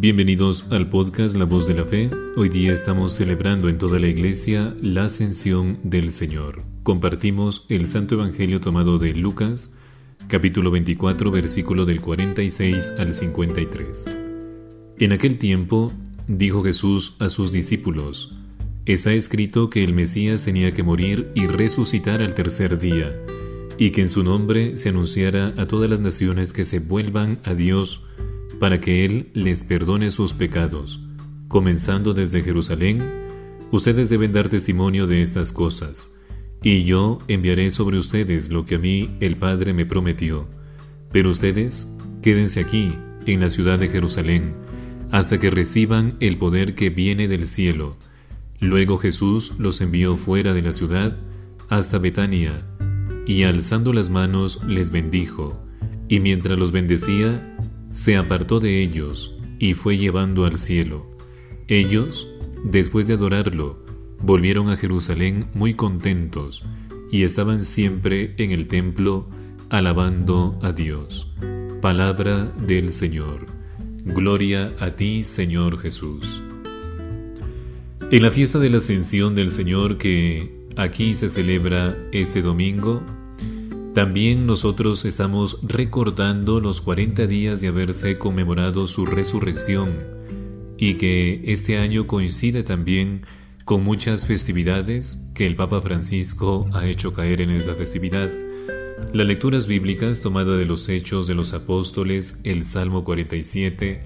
Bienvenidos al podcast La Voz de la Fe. Hoy día estamos celebrando en toda la iglesia la ascensión del Señor. Compartimos el Santo Evangelio tomado de Lucas, capítulo 24, versículo del 46 al 53. En aquel tiempo dijo Jesús a sus discípulos, Está escrito que el Mesías tenía que morir y resucitar al tercer día, y que en su nombre se anunciara a todas las naciones que se vuelvan a Dios, para que Él les perdone sus pecados. Comenzando desde Jerusalén, ustedes deben dar testimonio de estas cosas, y yo enviaré sobre ustedes lo que a mí el Padre me prometió. Pero ustedes quédense aquí, en la ciudad de Jerusalén, hasta que reciban el poder que viene del cielo. Luego Jesús los envió fuera de la ciudad hasta Betania, y alzando las manos les bendijo, y mientras los bendecía, se apartó de ellos y fue llevando al cielo. Ellos, después de adorarlo, volvieron a Jerusalén muy contentos y estaban siempre en el templo alabando a Dios. Palabra del Señor. Gloria a ti, Señor Jesús. En la fiesta de la ascensión del Señor que aquí se celebra este domingo, también nosotros estamos recordando los 40 días de haberse conmemorado su resurrección y que este año coincide también con muchas festividades que el Papa Francisco ha hecho caer en esa festividad. Las lecturas bíblicas tomadas de los Hechos de los Apóstoles, el Salmo 47,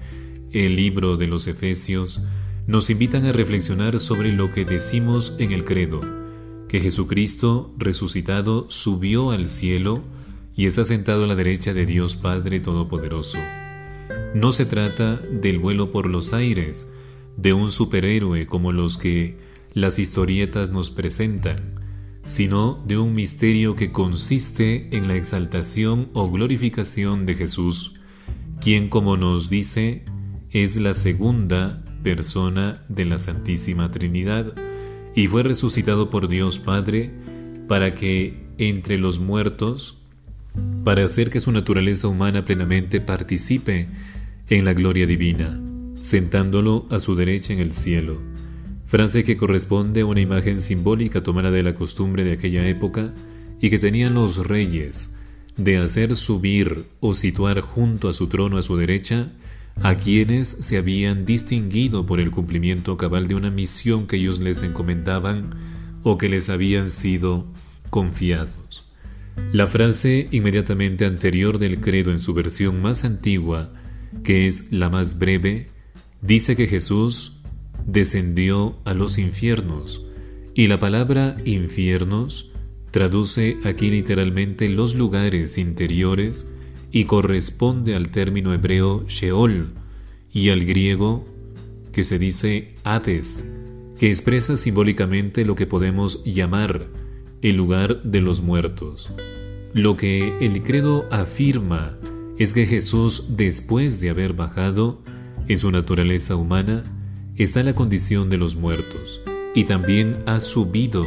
el libro de los Efesios, nos invitan a reflexionar sobre lo que decimos en el credo que Jesucristo resucitado subió al cielo y está sentado a la derecha de Dios Padre Todopoderoso. No se trata del vuelo por los aires, de un superhéroe como los que las historietas nos presentan, sino de un misterio que consiste en la exaltación o glorificación de Jesús, quien como nos dice es la segunda persona de la Santísima Trinidad, y fue resucitado por Dios Padre para que entre los muertos, para hacer que su naturaleza humana plenamente participe en la gloria divina, sentándolo a su derecha en el cielo. Frase que corresponde a una imagen simbólica tomada de la costumbre de aquella época y que tenían los reyes de hacer subir o situar junto a su trono a su derecha a quienes se habían distinguido por el cumplimiento cabal de una misión que ellos les encomendaban o que les habían sido confiados. La frase inmediatamente anterior del credo en su versión más antigua, que es la más breve, dice que Jesús descendió a los infiernos, y la palabra infiernos traduce aquí literalmente los lugares interiores y corresponde al término hebreo Sheol y al griego que se dice Hades, que expresa simbólicamente lo que podemos llamar el lugar de los muertos. Lo que el credo afirma es que Jesús, después de haber bajado en su naturaleza humana, está en la condición de los muertos y también ha subido,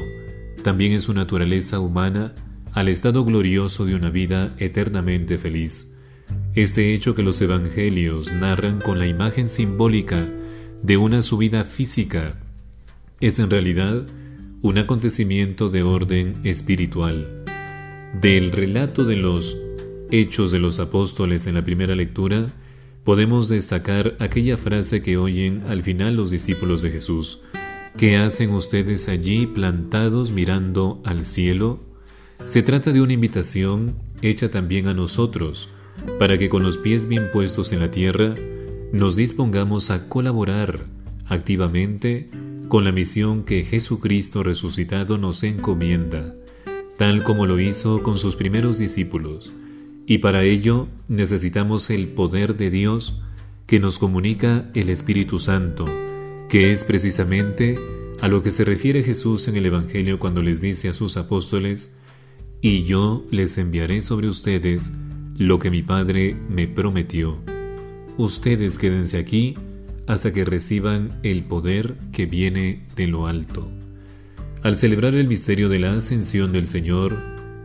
también en su naturaleza humana, al estado glorioso de una vida eternamente feliz. Este hecho que los evangelios narran con la imagen simbólica de una subida física es en realidad un acontecimiento de orden espiritual. Del relato de los hechos de los apóstoles en la primera lectura, podemos destacar aquella frase que oyen al final los discípulos de Jesús. ¿Qué hacen ustedes allí plantados mirando al cielo? Se trata de una invitación hecha también a nosotros, para que con los pies bien puestos en la tierra nos dispongamos a colaborar activamente con la misión que Jesucristo resucitado nos encomienda, tal como lo hizo con sus primeros discípulos. Y para ello necesitamos el poder de Dios que nos comunica el Espíritu Santo, que es precisamente a lo que se refiere Jesús en el Evangelio cuando les dice a sus apóstoles, y yo les enviaré sobre ustedes lo que mi Padre me prometió. Ustedes quédense aquí hasta que reciban el poder que viene de lo alto. Al celebrar el misterio de la ascensión del Señor,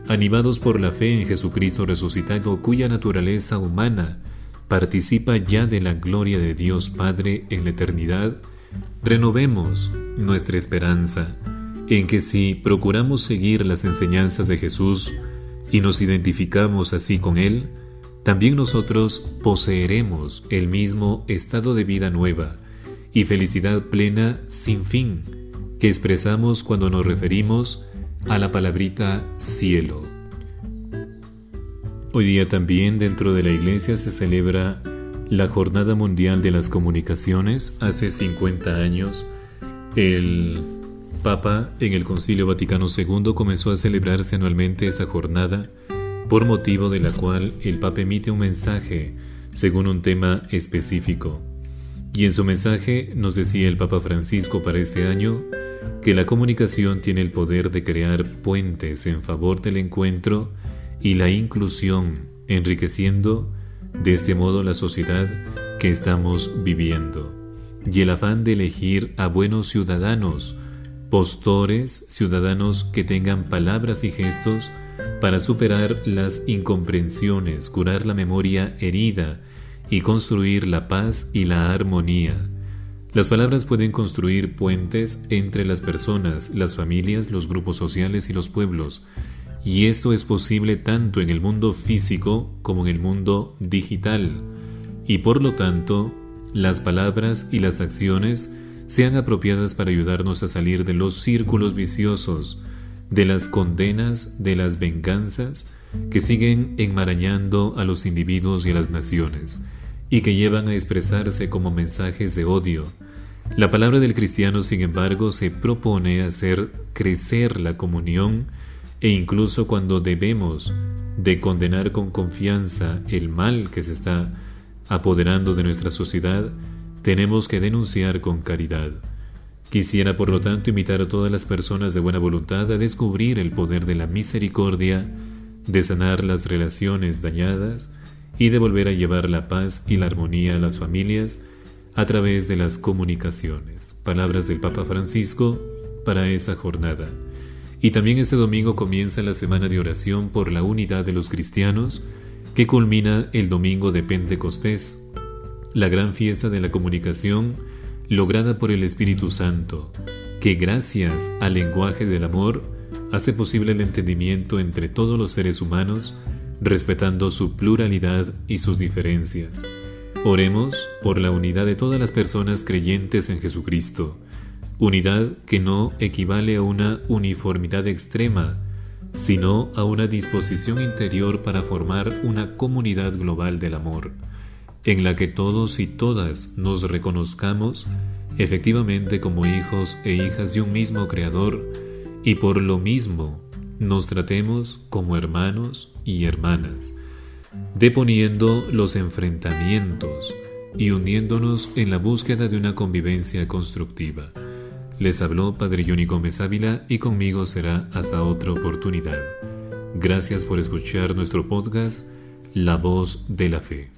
animados por la fe en Jesucristo resucitado, cuya naturaleza humana participa ya de la gloria de Dios Padre en la eternidad, renovemos nuestra esperanza en que si procuramos seguir las enseñanzas de Jesús y nos identificamos así con Él, también nosotros poseeremos el mismo estado de vida nueva y felicidad plena sin fin que expresamos cuando nos referimos a la palabrita cielo. Hoy día también dentro de la iglesia se celebra la Jornada Mundial de las Comunicaciones. Hace 50 años el Papa en el Concilio Vaticano II comenzó a celebrarse anualmente esta jornada por motivo de la cual el Papa emite un mensaje según un tema específico. Y en su mensaje nos decía el Papa Francisco para este año que la comunicación tiene el poder de crear puentes en favor del encuentro y la inclusión, enriqueciendo de este modo la sociedad que estamos viviendo. Y el afán de elegir a buenos ciudadanos, postores, ciudadanos que tengan palabras y gestos para superar las incomprensiones, curar la memoria herida y construir la paz y la armonía. Las palabras pueden construir puentes entre las personas, las familias, los grupos sociales y los pueblos, y esto es posible tanto en el mundo físico como en el mundo digital, y por lo tanto, las palabras y las acciones sean apropiadas para ayudarnos a salir de los círculos viciosos, de las condenas, de las venganzas que siguen enmarañando a los individuos y a las naciones, y que llevan a expresarse como mensajes de odio. La palabra del cristiano, sin embargo, se propone hacer crecer la comunión e incluso cuando debemos de condenar con confianza el mal que se está apoderando de nuestra sociedad, tenemos que denunciar con caridad. Quisiera, por lo tanto, invitar a todas las personas de buena voluntad a descubrir el poder de la misericordia, de sanar las relaciones dañadas y de volver a llevar la paz y la armonía a las familias a través de las comunicaciones. Palabras del Papa Francisco para esta jornada. Y también este domingo comienza la semana de oración por la unidad de los cristianos, que culmina el domingo de Pentecostés, la gran fiesta de la comunicación lograda por el Espíritu Santo, que gracias al lenguaje del amor hace posible el entendimiento entre todos los seres humanos, respetando su pluralidad y sus diferencias. Oremos por la unidad de todas las personas creyentes en Jesucristo, unidad que no equivale a una uniformidad extrema, sino a una disposición interior para formar una comunidad global del amor en la que todos y todas nos reconozcamos efectivamente como hijos e hijas de un mismo Creador y por lo mismo nos tratemos como hermanos y hermanas, deponiendo los enfrentamientos y uniéndonos en la búsqueda de una convivencia constructiva. Les habló Padre Johnny Gómez Ávila y conmigo será hasta otra oportunidad. Gracias por escuchar nuestro podcast La Voz de la Fe.